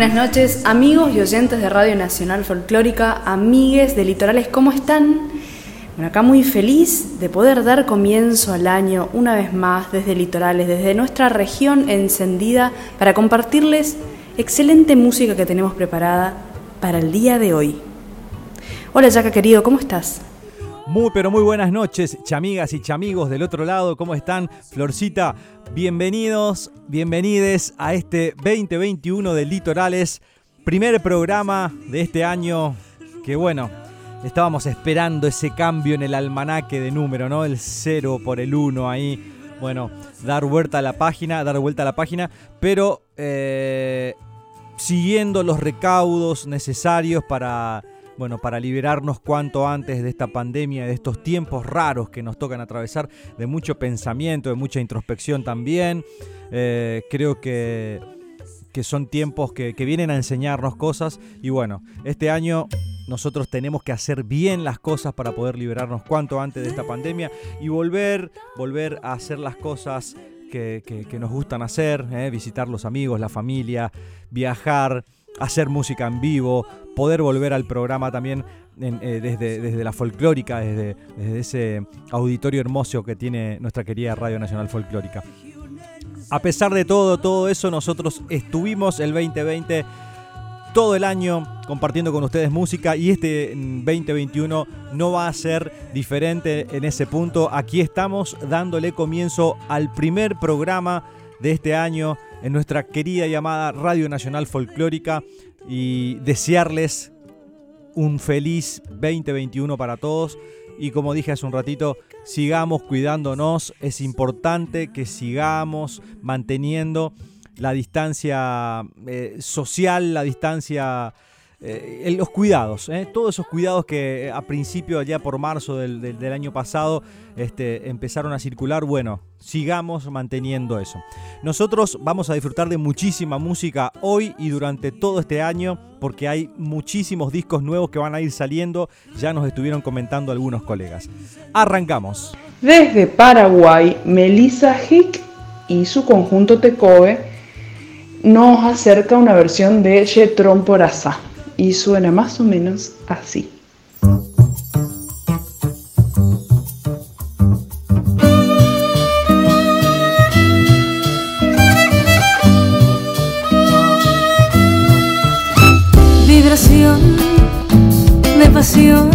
Buenas noches, amigos y oyentes de Radio Nacional Folclórica, amigues de Litorales, ¿cómo están? Bueno, acá muy feliz de poder dar comienzo al año una vez más desde Litorales, desde nuestra región encendida, para compartirles excelente música que tenemos preparada para el día de hoy. Hola, Jaca querido, ¿cómo estás? Muy pero muy buenas noches, chamigas y chamigos del otro lado, ¿cómo están? Florcita, Bienvenidos, bienvenides a este 2021 de Litorales, primer programa de este año que bueno, estábamos esperando ese cambio en el almanaque de número, ¿no? El 0 por el 1 ahí. Bueno, dar vuelta a la página, dar vuelta a la página, pero eh, siguiendo los recaudos necesarios para bueno, para liberarnos cuanto antes de esta pandemia, de estos tiempos raros que nos tocan atravesar, de mucho pensamiento, de mucha introspección también. Eh, creo que, que, son tiempos que, vienen a enseñarnos cosas y bueno, este año nosotros tenemos que hacer bien las cosas para poder liberarnos cuanto antes de esta pandemia y volver, volver a hacer las cosas que, que, nos gustan hacer, ¿eh? visitar los amigos, la familia, viajar, hacer música en vivo, poder volver al programa también eh, desde, desde, la folclórica, desde, desde, ese auditorio hermoso que tiene nuestra querida Radio Nacional Folclórica. A pesar de todo, todo eso, nosotros estuvimos el 2020 todo el año compartiendo con ustedes música y este 2021 no va a ser diferente en ese punto. Aquí estamos dándole comienzo al primer programa de este año en nuestra querida llamada Radio Nacional Folclórica y desearles un feliz 2021 para todos. Y como dije hace un ratito, sigamos cuidándonos. Es importante que sigamos manteniendo la distancia eh, social, la distancia eh, los cuidados, eh, todos esos cuidados que eh, a principio, allá por marzo del, año pasado, este, empezaron a circular, bueno, sigamos manteniendo eso. Nosotros vamos a disfrutar de muchísima música hoy y durante todo este año, porque hay muchísimos discos nuevos que van a ir saliendo, ya nos estuvieron comentando algunos colegas. Arrancamos. Desde Paraguay, Melissa Hick y su conjunto Tecoe nos acerca una versión de Jetron Poraza y suena más o menos así. Vibración de pasión,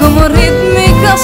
como rítmica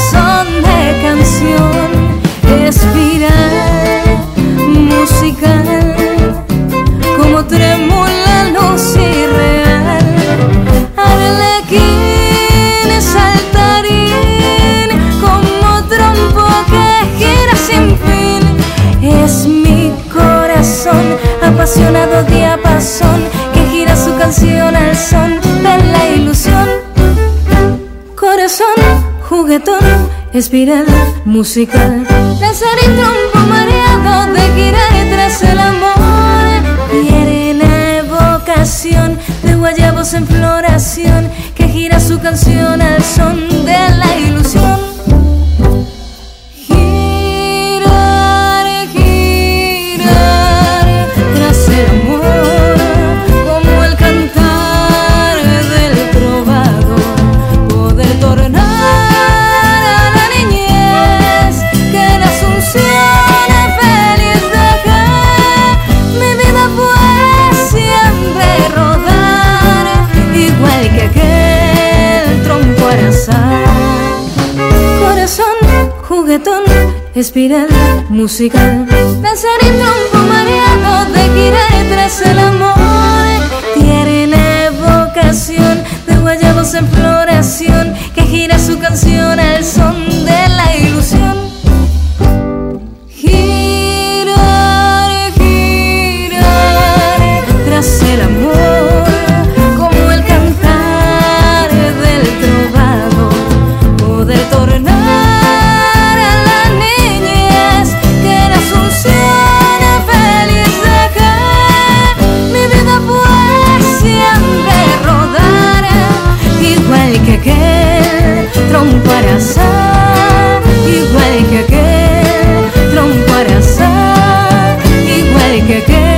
espiral musical, y trompo mareado de girar tras el amor. Quiere la evocación de guayabos en floración gira su canción al son de la ilusión. Espiral musical, danzarín un mareado de girar tras el amor. Tiene la evocación de guayabos en floración que gira su canción al son aquel trompo arazá, igual que aquel trompo arazá, igual que aquel.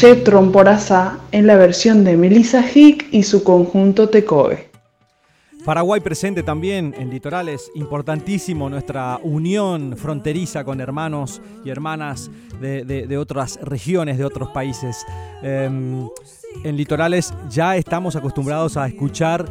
Ye Tromporazá en la versión de Melissa Hick y su conjunto Tecoe. Paraguay presente también en litorales, importantísimo nuestra unión fronteriza con hermanos y hermanas de, otras regiones, de otros países. Em, en litorales ya estamos acostumbrados a escuchar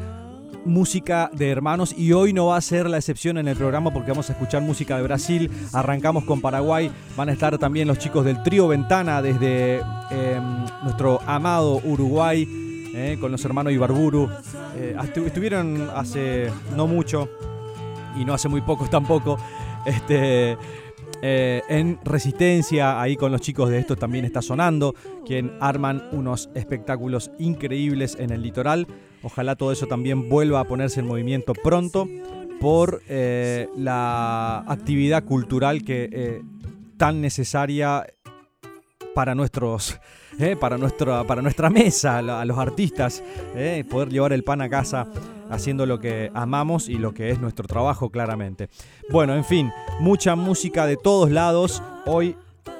música de hermanos y hoy no va a ser la excepción en el programa porque vamos a escuchar música de Brasil, arrancamos con Paraguay, van a estar también los chicos del trío Ventana desde em, nuestro amado Uruguay eh, con los hermanos Ibarburu. Eh, estu- estuvieron hace no mucho y no hace muy poco tampoco. Este, eh, en Resistencia, ahí con los chicos de esto también está sonando, quien arman unos espectáculos increíbles en el litoral. Ojalá todo eso también vuelva a ponerse en movimiento pronto por la actividad cultural que eh, tan necesaria para nuestros eh, para nuestra para nuestra mesa a los artistas eh, poder llevar el pan a casa haciendo lo que amamos y lo que es nuestro trabajo claramente. Bueno en fin mucha música de todos lados hoy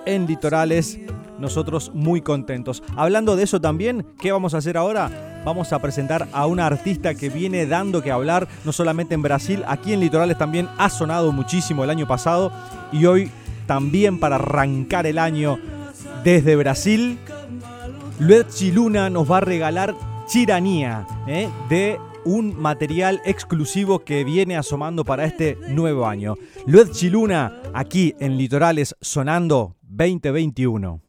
en litorales. Nosotros muy contentos. Hablando de eso también qué vamos a hacer ahora vamos a presentar a una artista que viene dando que hablar no solamente en Brasil aquí en litorales también ha sonado muchísimo el año pasado y hoy también para arrancar el año desde Brasil, Luetzi Luna nos va a regalar Chiranía, ¿eh? de un material exclusivo que viene asomando para este nuevo año. Luetzi Luna, aquí en Litorales, sonando 2021.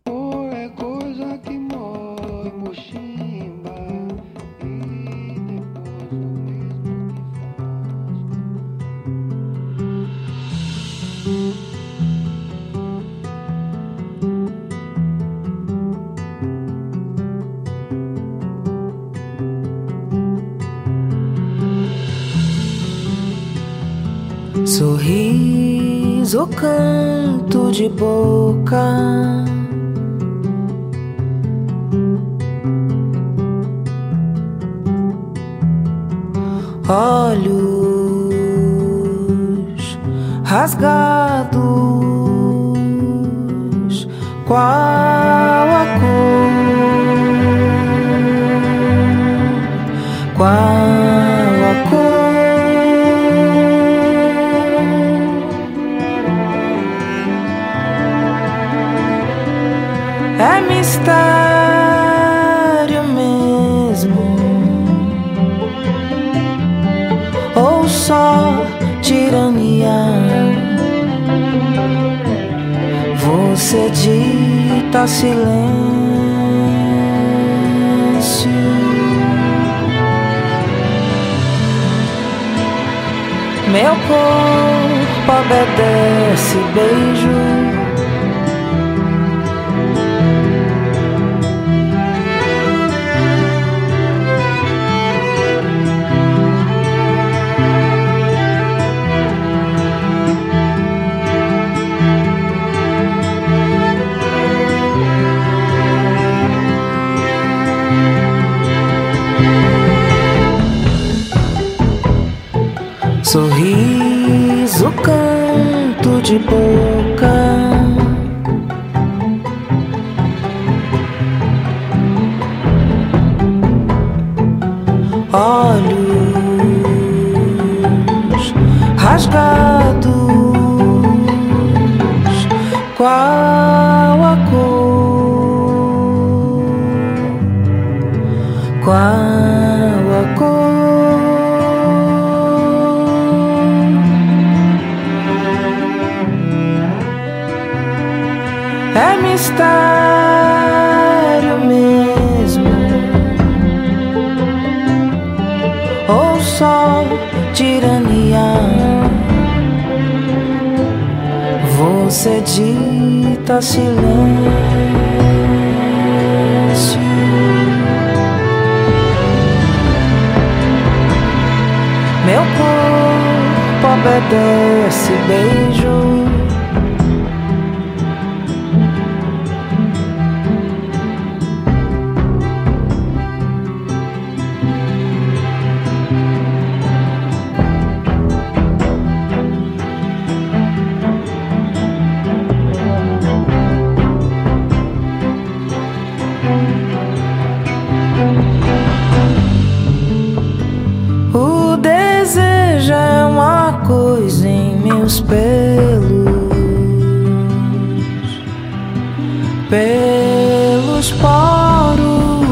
Sorriso, canto de boca. Olhos rasgados, dita silêncio. Meu corpo obedece beijo pelos poros,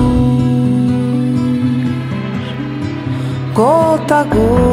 gota a gota.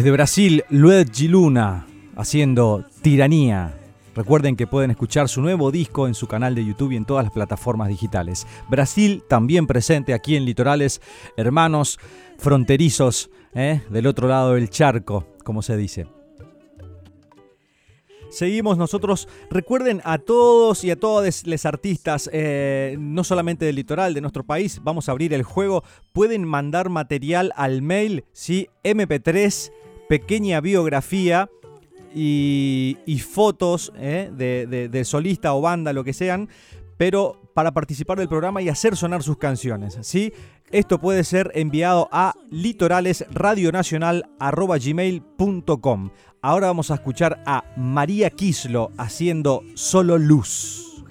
Desde Brasil, Lued Giluna haciendo Tiranía. Recuerden que pueden escuchar su nuevo disco en su canal de YouTube y en todas las plataformas digitales. Brasil también presente aquí en Litorales, hermanos fronterizos ¿eh? del otro lado del charco, como se dice. Seguimos nosotros. Recuerden a todos y a todas los artistas, eh, no solamente del litoral de nuestro país, vamos a abrir el juego. Pueden mandar material al mail, ¿sí? MP3, pequeña biografía y, fotos ¿eh? de, solista o banda, lo que sean, pero para participar del programa y hacer sonar sus canciones, ¿sí? Esto puede ser enviado a litoralesradionacional.gmail.com. Ahora vamos a escuchar a María Kislo haciendo Solo Luz.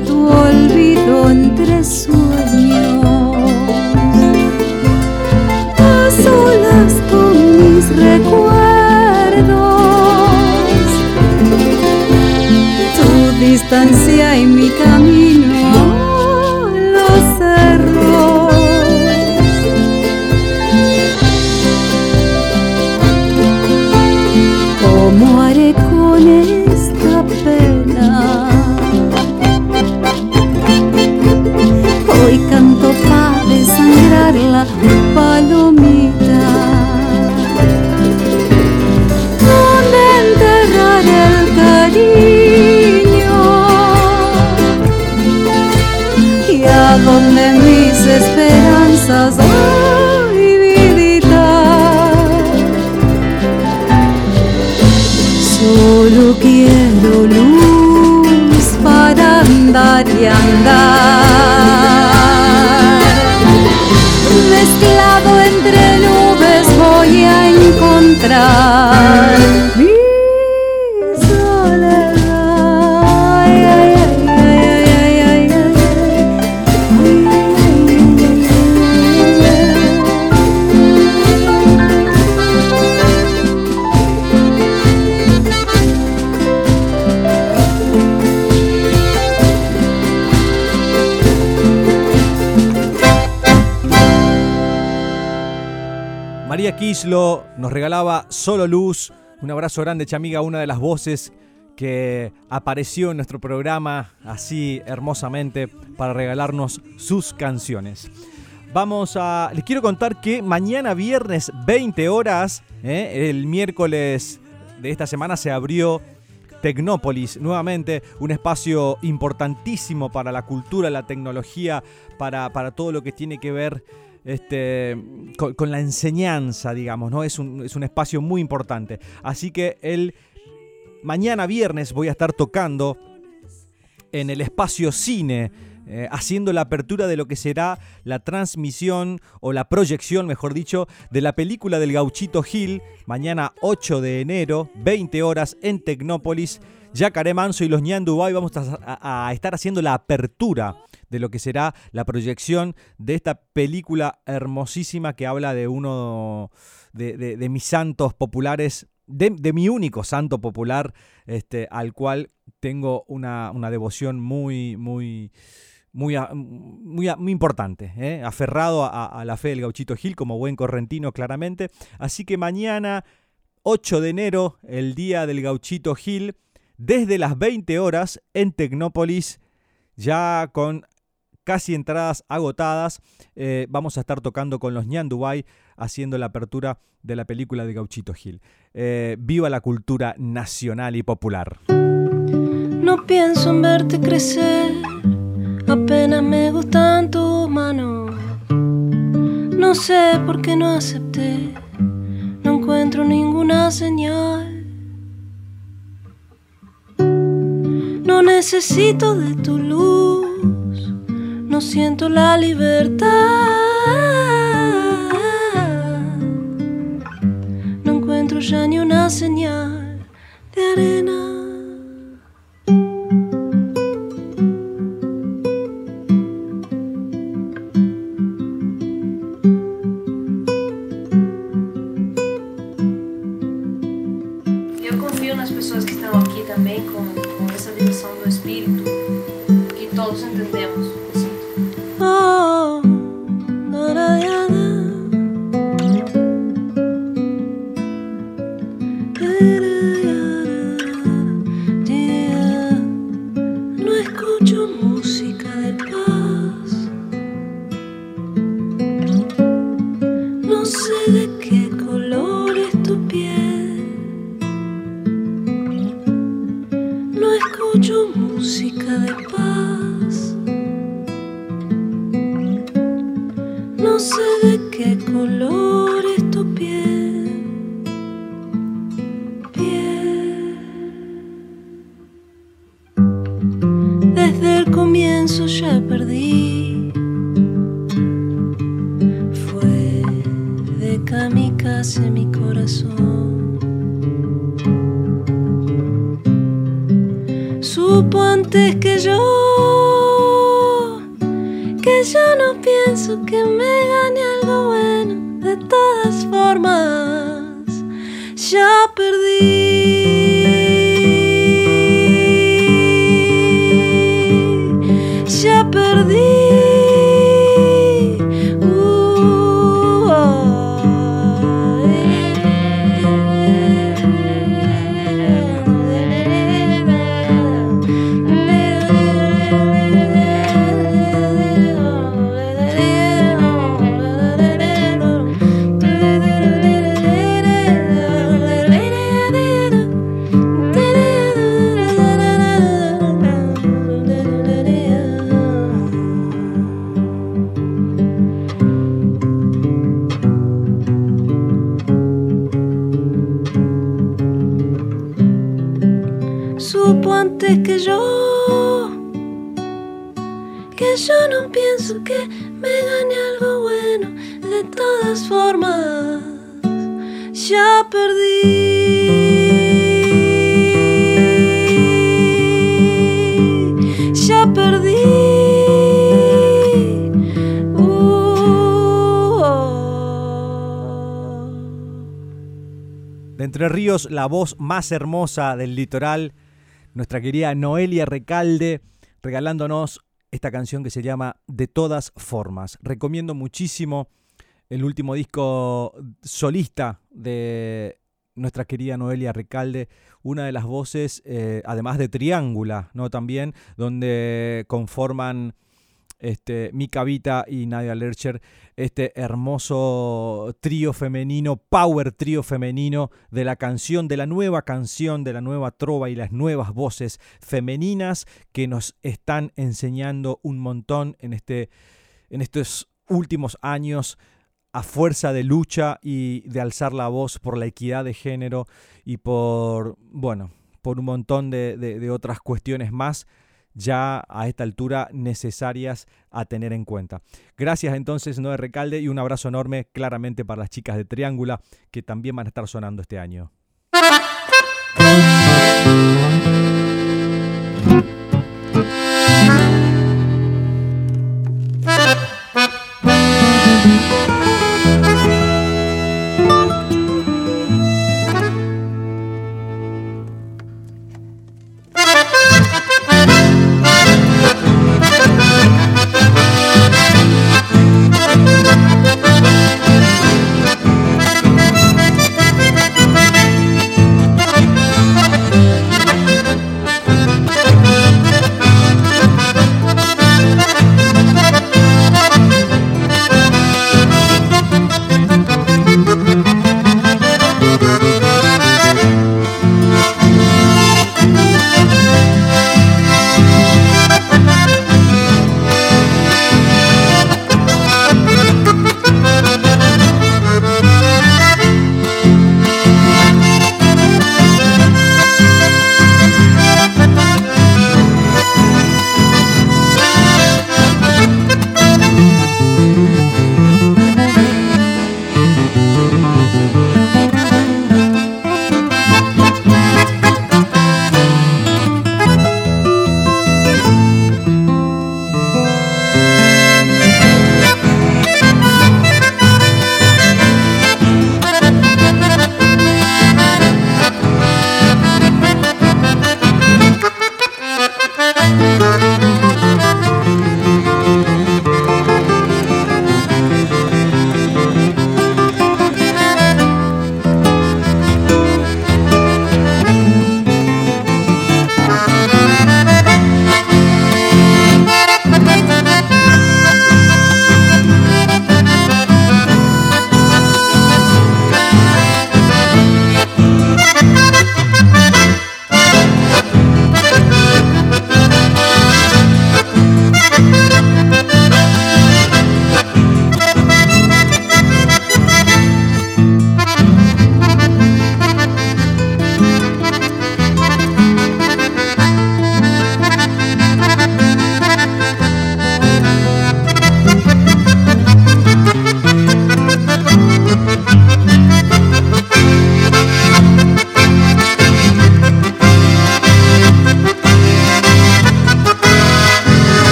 Tu olvido entre sueños. A solas con mis recuerdos. Tu distancia y mi camino Solo Luz. Un abrazo grande, chamiga, una de las voces que apareció en nuestro programa así hermosamente para regalarnos sus canciones. Vamos a. Les quiero contar que mañana viernes 20 horas, ¿eh? el miércoles de esta semana se abrió Tecnópolis, nuevamente un espacio importantísimo para la cultura, la tecnología, para, para todo lo que tiene que ver este, con, la enseñanza, digamos, ¿no? Es un, es un espacio muy importante. Así que el mañana viernes voy a estar tocando en el espacio cine. eh, haciendo la apertura de lo que será la transmisión o la proyección, mejor dicho, de la película del Gauchito Gil, mañana 8 de enero, 20 horas en Tecnópolis. Yacaré Manso y los Ñandubay vamos a, estar haciendo la apertura de lo que será la proyección de esta película hermosísima que habla de uno de, mis santos populares, de, mi único santo popular, este, al cual tengo una, devoción muy, muy, muy, muy importante, ¿eh? aferrado a, a la fe del gauchito Gil como buen correntino claramente. Así que mañana, 8 de enero, el día del gauchito Gil, desde las 20 horas en Tecnópolis, ya con casi entradas agotadas, eh, vamos a estar tocando con los Ñandubay haciendo la apertura de la película de Gauchito Gil. Eh, viva la cultura nacional y popular. No pienso en verte crecer, apenas me gustan tus manos. No sé por qué no acepté, no encuentro ninguna señal. No necesito de tu luz, no siento la libertad. No encuentro ya ni una señal de arena. Entre Ríos, la voz más hermosa del litoral, nuestra querida Noelia Recalde, regalándonos esta canción que se llama De todas formas. Recomiendo muchísimo el último disco solista de nuestra querida Noelia Recalde, una de las voces, eh, además de Triángula, ¿no? También, donde conforman este, Mika Vita y Nadia Lercher, este hermoso trío femenino, power trío femenino de la canción, de la nueva canción, de la nueva trova y las nuevas voces femeninas que nos están enseñando un montón en, este, en estos últimos años a fuerza de lucha y de alzar la voz por la equidad de género y por, bueno, por un montón de, otras cuestiones más ya a esta altura necesarias a tener en cuenta. Gracias entonces Noé Recalde y un abrazo enorme claramente para las chicas de Triángula que también van a estar sonando este año.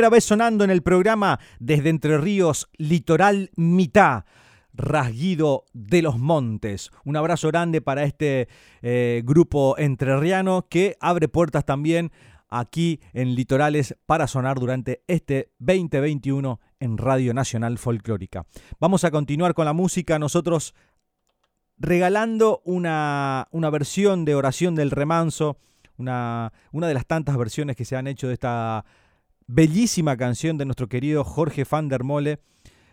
Primera vez sonando en el programa desde Entre Ríos, Litoral Mitad. Rasguido de los Montes. Un abrazo grande para este eh, grupo entrerriano que abre puertas también aquí en Litorales para sonar durante este 2021 en Radio Nacional Folclórica. Vamos a continuar con la música, nosotros regalando una, una versión de Oración del Remanso, una, una de las tantas versiones que se han hecho de esta bellísima canción de nuestro querido Jorge Van der Mole.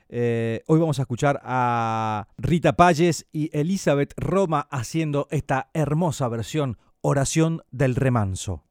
Eh, hoy vamos a escuchar a Rita Palles y Elizabeth Roma haciendo esta hermosa versión, Oración del Remanso.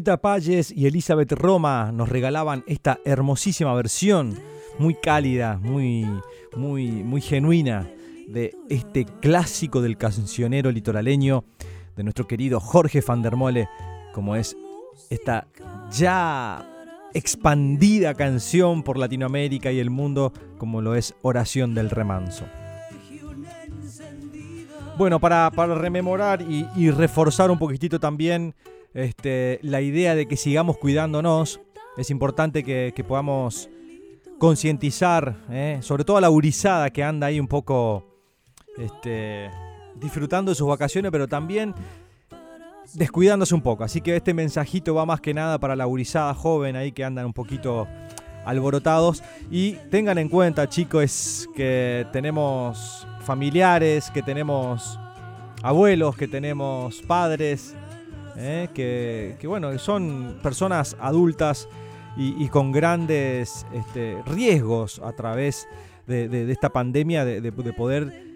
Rita Payes y Elizabeth Roma nos regalaban esta hermosísima versión, muy cálida, muy, muy, muy genuina, de este clásico del cancionero litoraleño, de nuestro querido Jorge van der Mole, como es esta ya expandida canción por Latinoamérica y el mundo, como lo es Oración del Remanso. Bueno, para, rememorar y reforzar un poquitito también este, la idea de que sigamos cuidándonos, es importante que, podamos concientizar, ¿eh? sobre todo a la gurizada que anda ahí un poco este, disfrutando de sus vacaciones, pero también descuidándose un poco. Así que este mensajito va más que nada para la gurizada joven ahí que andan un poquito alborotados. Y tengan en cuenta, chicos, que tenemos familiares, que tenemos abuelos, que tenemos padres, ¿eh? que, bueno, son personas adultas y, con grandes este, riesgos a través de, esta pandemia de, de, poder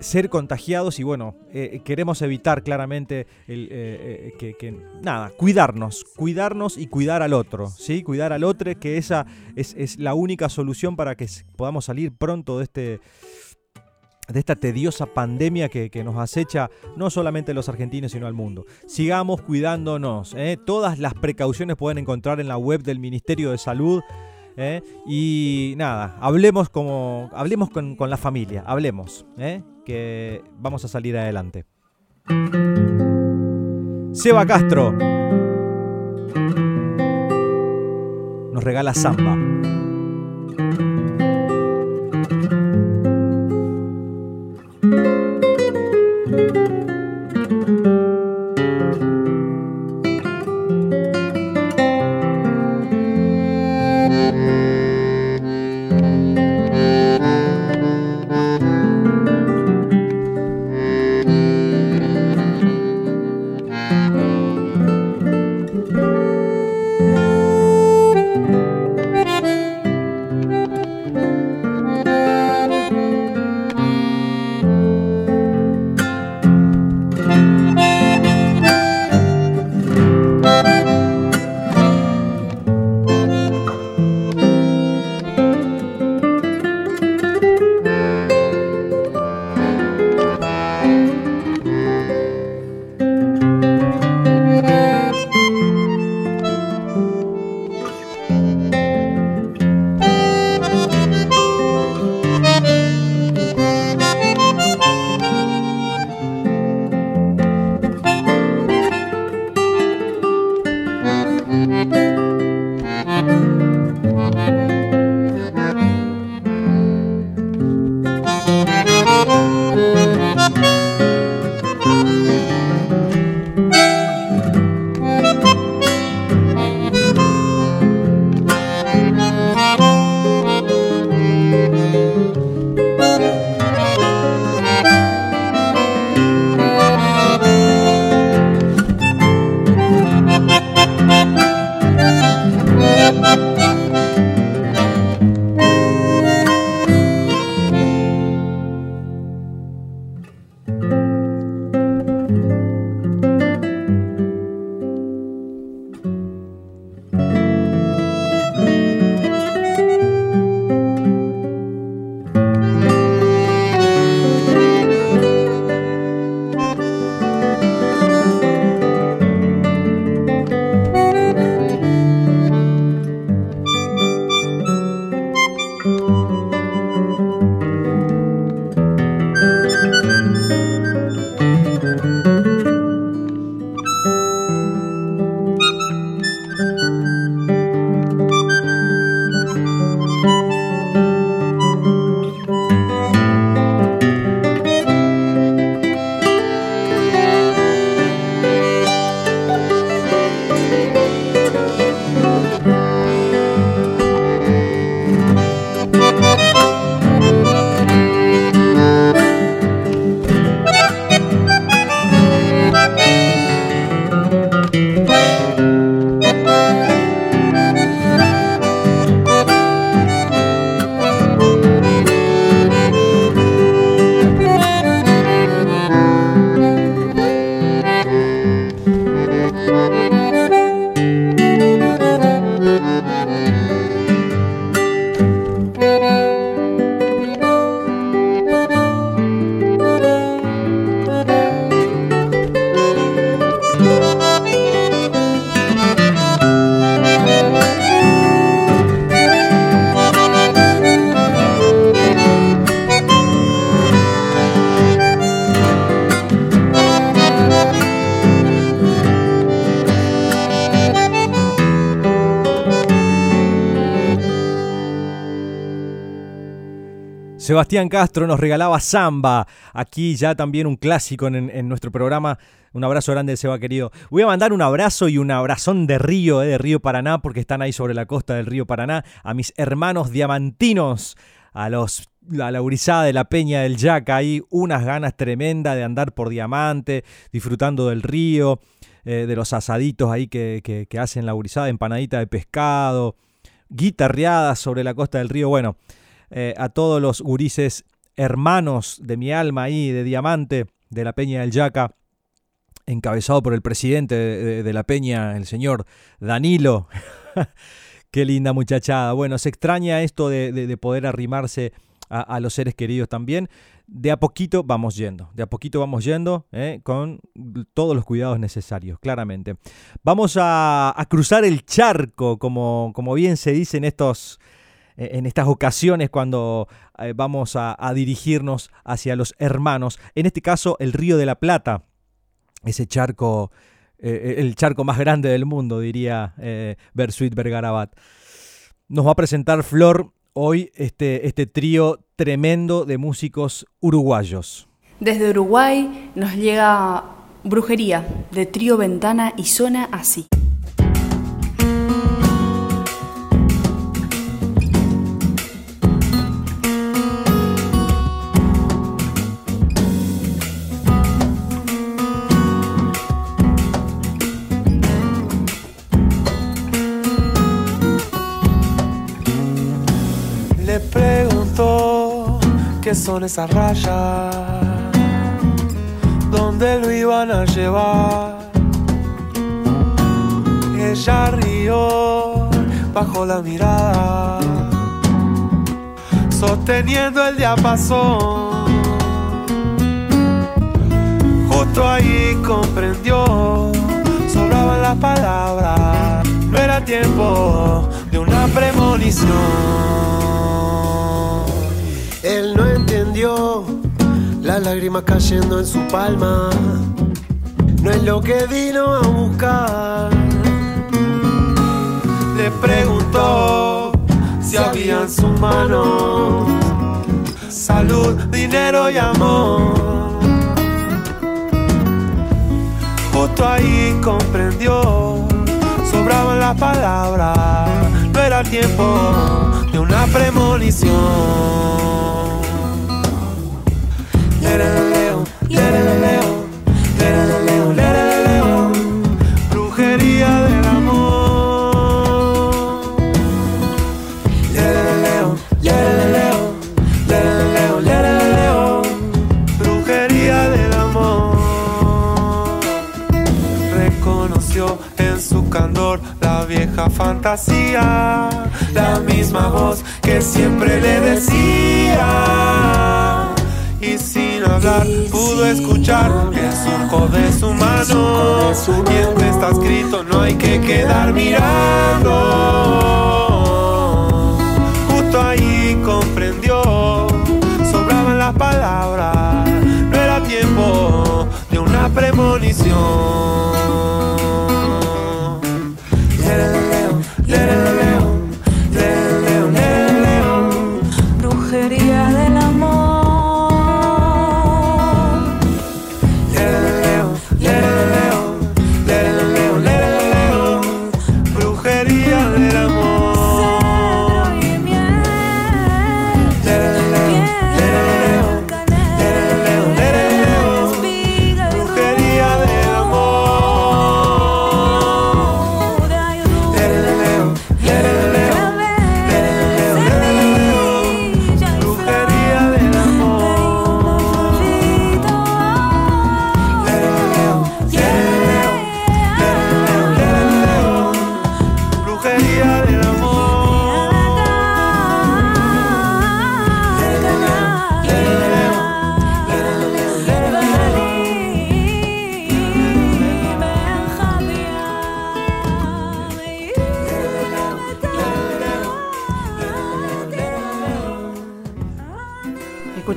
ser contagiados y bueno, eh, queremos evitar claramente el, eh, que, nada, cuidarnos, cuidarnos y cuidar al otro, ¿sí? Cuidar al otro, que esa es, es la única solución para que podamos salir pronto de este de esta tediosa pandemia que, que, nos acecha no solamente a los argentinos, sino al mundo. Sigamos cuidándonos. ¿eh? Todas las precauciones pueden encontrar en la web del Ministerio de Salud. ¿eh? Y nada, hablemos, como, hablemos con, con la familia, hablemos, ¿eh? que vamos a salir adelante. Seba Castro nos regala samba. Sebastián Castro nos regalaba Samba. Aquí ya también un clásico en, nuestro programa. Un abrazo grande, Seba querido. Voy a mandar un abrazo y un abrazón de río, eh, de Río Paraná, porque están ahí sobre la costa del río Paraná. A mis hermanos diamantinos, a los la gurizada de la Peña del Yaca, ahí unas ganas tremendas de andar por Diamante, disfrutando del río, eh, de los asaditos ahí que, que, que hacen la gurizada, empanadita de pescado, guitarreadas sobre la costa del río. Bueno, eh, a todos los gurises hermanos de mi alma ahí, de Diamante, de la Peña del Yaca, encabezado por el presidente de, la Peña, el señor Danilo. Qué linda muchachada. Bueno, se extraña esto de, de- de poder arrimarse a, los seres queridos también. De a poquito vamos yendo, de a poquito vamos yendo ¿eh? con todos los cuidados necesarios, claramente. Vamos a, a cruzar el charco, como, como bien se dice en, estos, en estas ocasiones cuando eh, vamos a, dirigirnos hacia los hermanos. En este caso, el Río de la Plata, ese charco, eh, el charco más grande del mundo, diría eh, Bersuit Vergarabat. Nos va a presentar Flor hoy este, este trío tremendo de músicos uruguayos. Desde Uruguay nos llega Brujería de Trío Ventana y suena así. Preguntó qué son esas rayas, dónde lo iban a llevar. Ella rió bajo la mirada, sosteniendo el diapasón. Justo ahí comprendió, sobraban las palabras, no era tiempo de una premonición. Él no entendió las lágrimas cayendo en su palma. No es lo que vino a buscar. Le preguntó si había en su mano salud, dinero y amor. Justo ahí comprendió, sobraban las palabras, no era tiempo de una premonición. Lereleleo, lereleleo, lereleleo, vieja fantasía, la misma voz que siempre le decía. Y sin hablar pudo escuchar el surco de su mano. Que está escrito no hay que quedar mirando. Justo ahí comprendió, sobraban las palabras, no era tiempo de una premonición.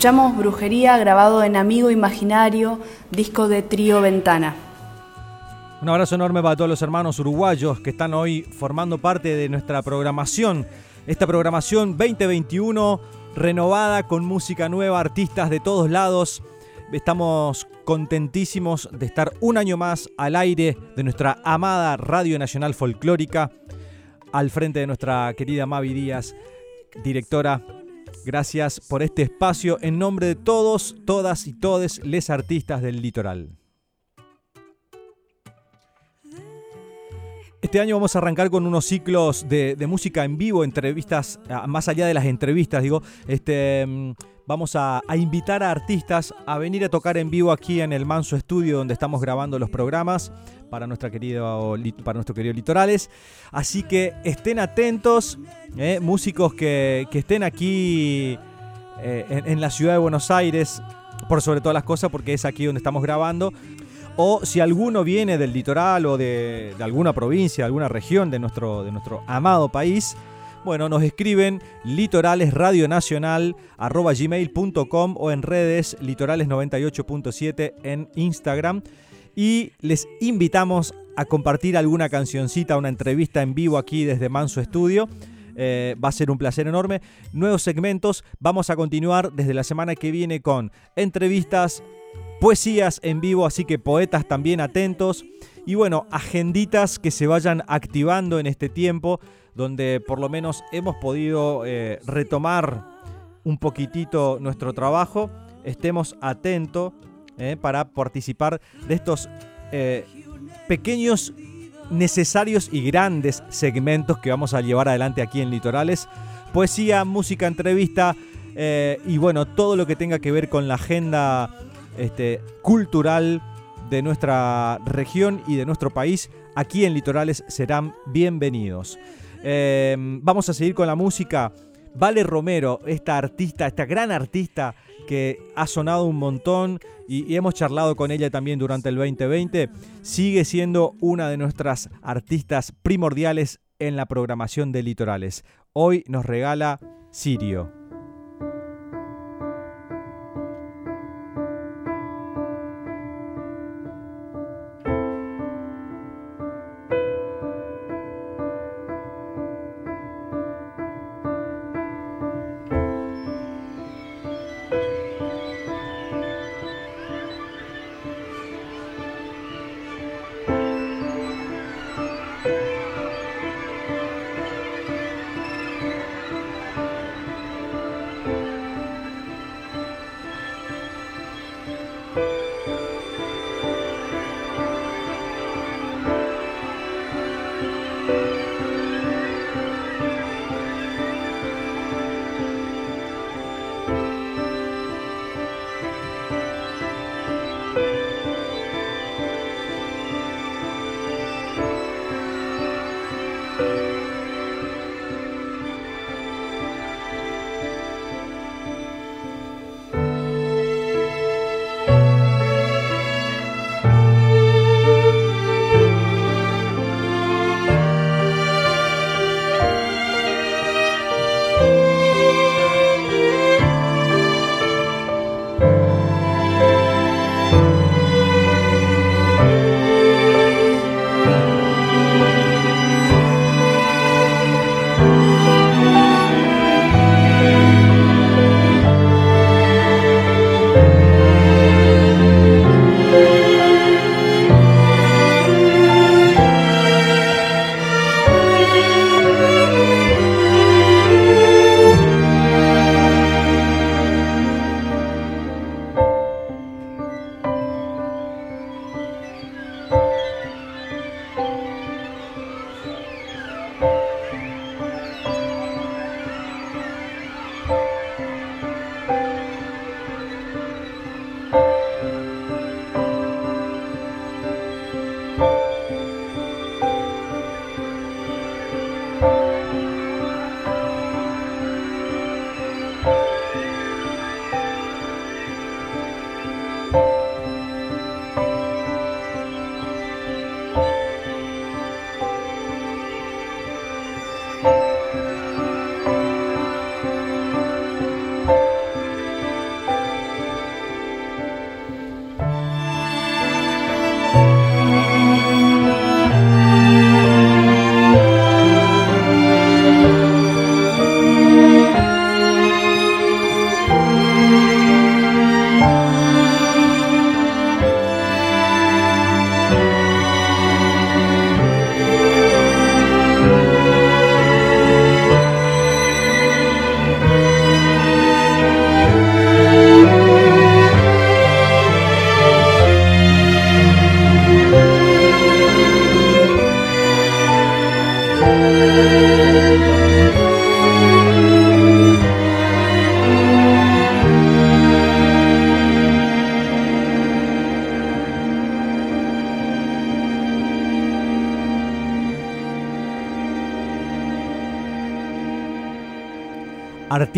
Escuchamos Brujería grabado en Amigo Imaginario, disco de Trío Ventana. Un abrazo enorme para todos los hermanos uruguayos que están hoy formando parte de nuestra programación. Esta programación 2021 renovada, con música nueva, artistas de todos lados. Estamos contentísimos de estar un año más al aire de nuestra amada Radio Nacional Folclórica, al frente de nuestra querida Mavi Díaz, directora. Gracias por este espacio en nombre de todos, todas y todes les artistas del litoral. Este año vamos a arrancar con unos ciclos de, música en vivo, entrevistas, ah, más allá de las entrevistas, digo, este, mm, vamos a, invitar a artistas a venir a tocar en vivo aquí en el Manso Estudio donde estamos grabando los programas para, nuestra querida, para nuestro querido Litorales. Así que estén atentos, eh, músicos que, que, estén aquí eh, en, en la ciudad de Buenos Aires, por sobre todas las cosas, porque es aquí donde estamos grabando o si alguno viene del litoral o de, alguna provincia, alguna región de nuestro, de nuestro amado país, bueno, nos escriben litoralesradionacional.gmail.com o en redes litorales98.7 en Instagram. Y les invitamos a compartir alguna cancioncita, una entrevista en vivo aquí desde Manso Estudio. Eh, va a ser un placer enorme. Nuevos segmentos. Vamos a continuar desde la semana que viene con entrevistas, poesías en vivo, así que poetas también atentos. Y bueno, agenditas que se vayan activando en este tiempo donde por lo menos hemos podido eh, retomar un poquitito nuestro trabajo. Estemos atentos eh, para participar de estos eh, pequeños, necesarios y grandes segmentos que vamos a llevar adelante aquí en Litorales. Poesía, música, entrevista y bueno, todo lo que tenga que ver con la agenda este, cultural de nuestra región y de nuestro país aquí en Litorales serán bienvenidos. Eh, vamos a seguir con la música. Vale Romero, esta artista, esta gran artista que ha sonado un montón y, y, hemos charlado con ella también durante el 2020, sigue siendo una de nuestras artistas primordiales en la programación de Litorales. Hoy nos regala Sirio.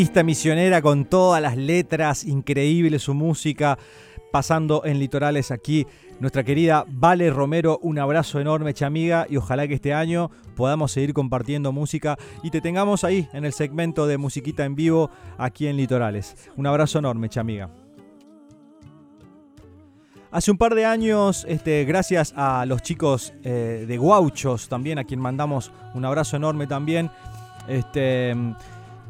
Misionera con todas las letras, increíble su música, pasando en litorales aquí. Nuestra querida Vale Romero, un abrazo enorme, chamiga, y ojalá que este año podamos seguir compartiendo música y te tengamos ahí en el segmento de musiquita en vivo aquí en Litorales. Un abrazo enorme, chamiga. Hace un par de años, este, gracias a los chicos eh, de Guauchos, también a quien mandamos un abrazo enorme también, este,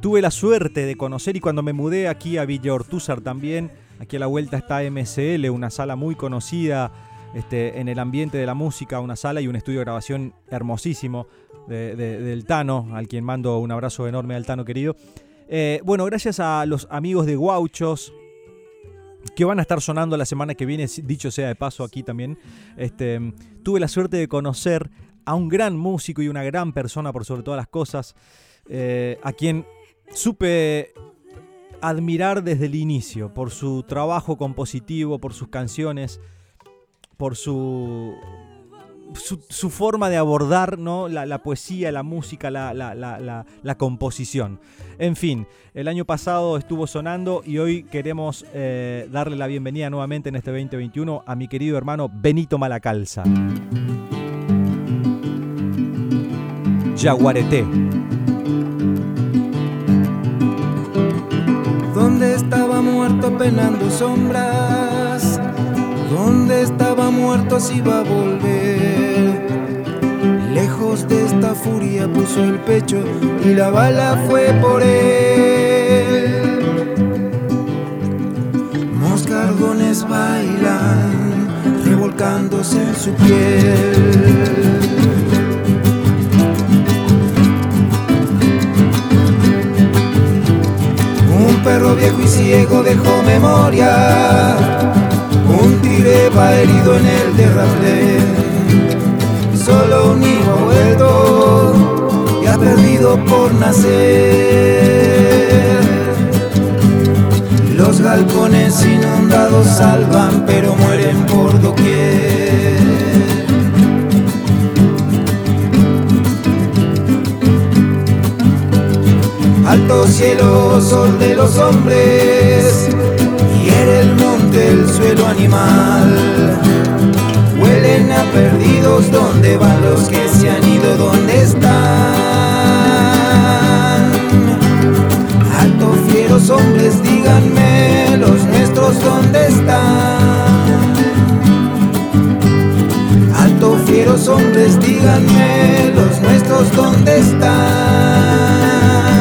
Tuve la suerte de conocer y cuando me mudé aquí a Villa Ortúzar también, aquí a la vuelta está MCL, una sala muy conocida este, en el ambiente de la música, una sala y un estudio de grabación hermosísimo del Tano, al quien mando un abrazo enorme al Tano querido. Eh, bueno, gracias a los amigos de Guauchos, que van a estar sonando la semana que viene, dicho sea de paso aquí también, este, tuve la suerte de conocer a un gran músico y una gran persona por sobre todas las cosas, eh, a quien supe admirar desde el inicio por su trabajo compositivo, por sus canciones, por su, su, forma de abordar ¿no? la, poesía, la música, la, la, composición. En fin, el año pasado estuvo sonando y hoy queremos eh, darle la bienvenida nuevamente en este 2021 a mi querido hermano Benito Malacalza. Yaguareté. Donde estaba muerto penando sombras, donde estaba muerto si iba a volver. Lejos de esta furia puso el pecho y la bala fue por él. Moscardones bailan, revolcándose en su piel. Perro viejo y ciego dejó memoria. Un tigre va herido en el terraplén. Solo un hijo vuelto y ha perdido por nacer. Los galpones inundados salvan, pero mueren alto cielo, sol de los hombres, hiere el monte, el suelo animal. Huelen a perdidos, ¿dónde van los que se han ido? ¿Dónde están? Alto fieros hombres, díganme, los nuestros, ¿dónde están? Alto fieros hombres, díganme, los nuestros, ¿dónde están?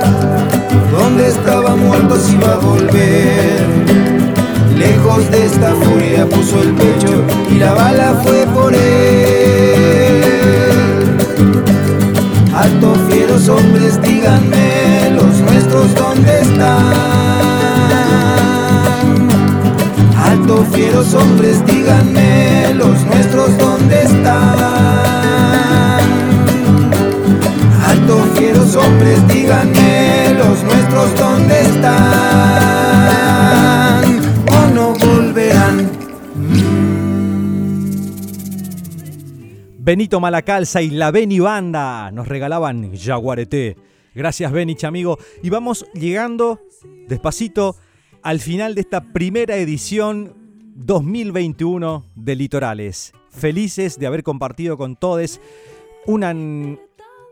donde estaba muerto si iba a volver. Lejos de esta furia puso el pecho y la bala fue por él. Alto fieros hombres, díganme los nuestros dónde están. Alto fieros hombres, díganme los nuestros dónde están Benito Malacalza y la Beni Banda nos regalaban Jaguareté. Gracias Beni, amigo. Y vamos llegando despacito al final de esta primera edición 2021 de Litorales. Felices de haber compartido con todos una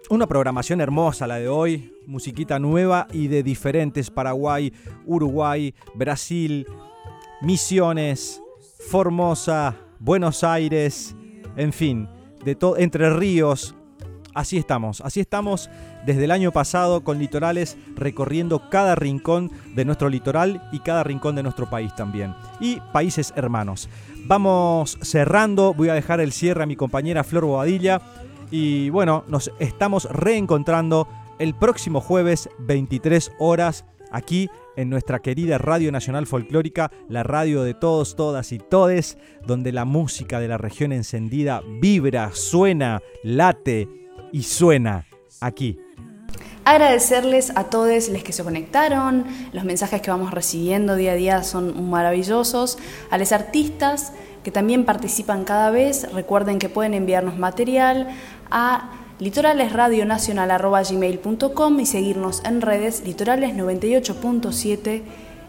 una programación hermosa la de hoy, musiquita nueva y de diferentes Paraguay, Uruguay, Brasil, Misiones, Formosa, Buenos Aires, en fin, de todo Entre Ríos. Así estamos, así estamos desde el año pasado con litorales recorriendo cada rincón de nuestro litoral y cada rincón de nuestro país también. Y países hermanos. Vamos cerrando, voy a dejar el cierre a mi compañera Flor Bobadilla Y bueno, nos estamos reencontrando el próximo jueves 23 horas aquí en nuestra querida Radio Nacional Folclórica, la radio de todos, todas y todes, donde la música de la región encendida vibra, suena, late y suena aquí. Agradecerles a todos los que se conectaron, los mensajes que vamos recibiendo día a día son maravillosos, a los artistas que también participan cada vez, recuerden que pueden enviarnos material a litoralesradionacional.gmail.com y seguirnos en redes litorales98.7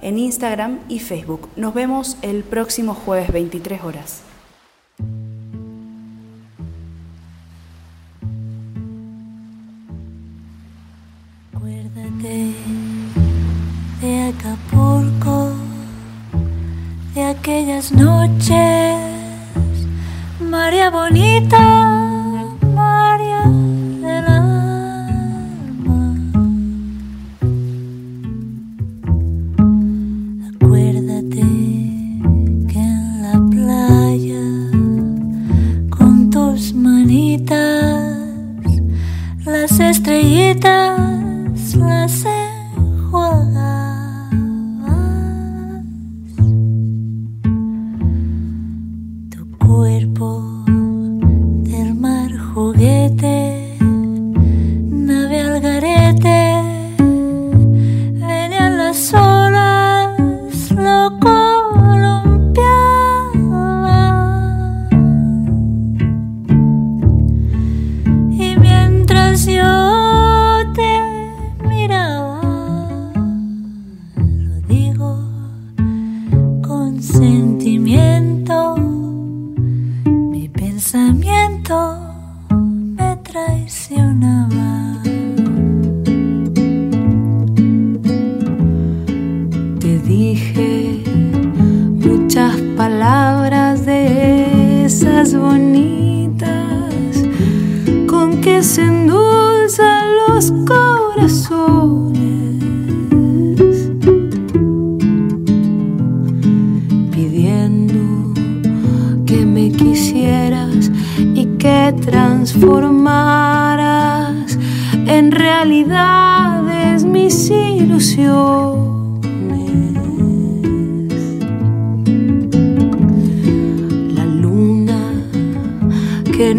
en Instagram y Facebook. Nos vemos el próximo jueves 23 horas. Acuérdate de Acapulco, de aquellas noches, María Bonita.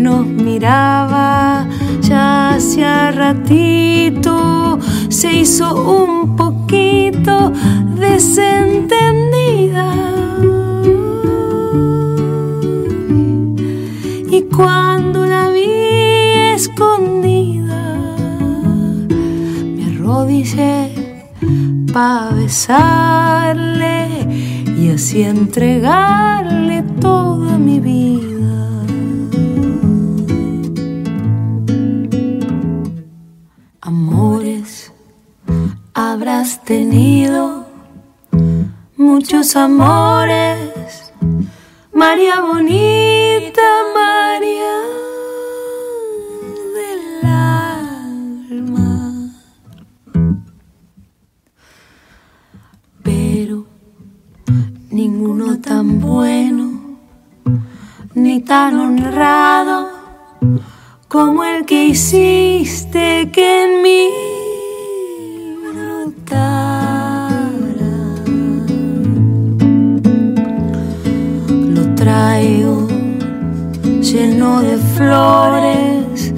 Nos miraba ya hacía ratito se hizo un poquito desentendida. Y cuando la vi escondida, me arrodillé para besarle y así entregarle toda mi vida. Muchos amores, María bonita, María del alma. Pero ninguno tan bueno ni tan honrado como el que hiciste que en mí. Lleno de flores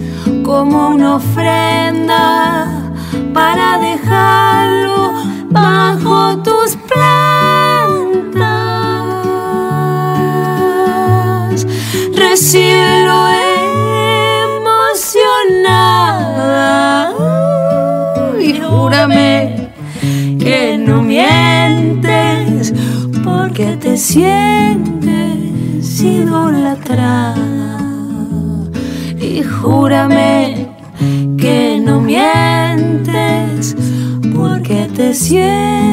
como una ofrenda para dejarlo bajo tus plantas. Recíbelo emocionada y júrame que no mientes porque te sientes idolatrada y que no mientes porque te sientes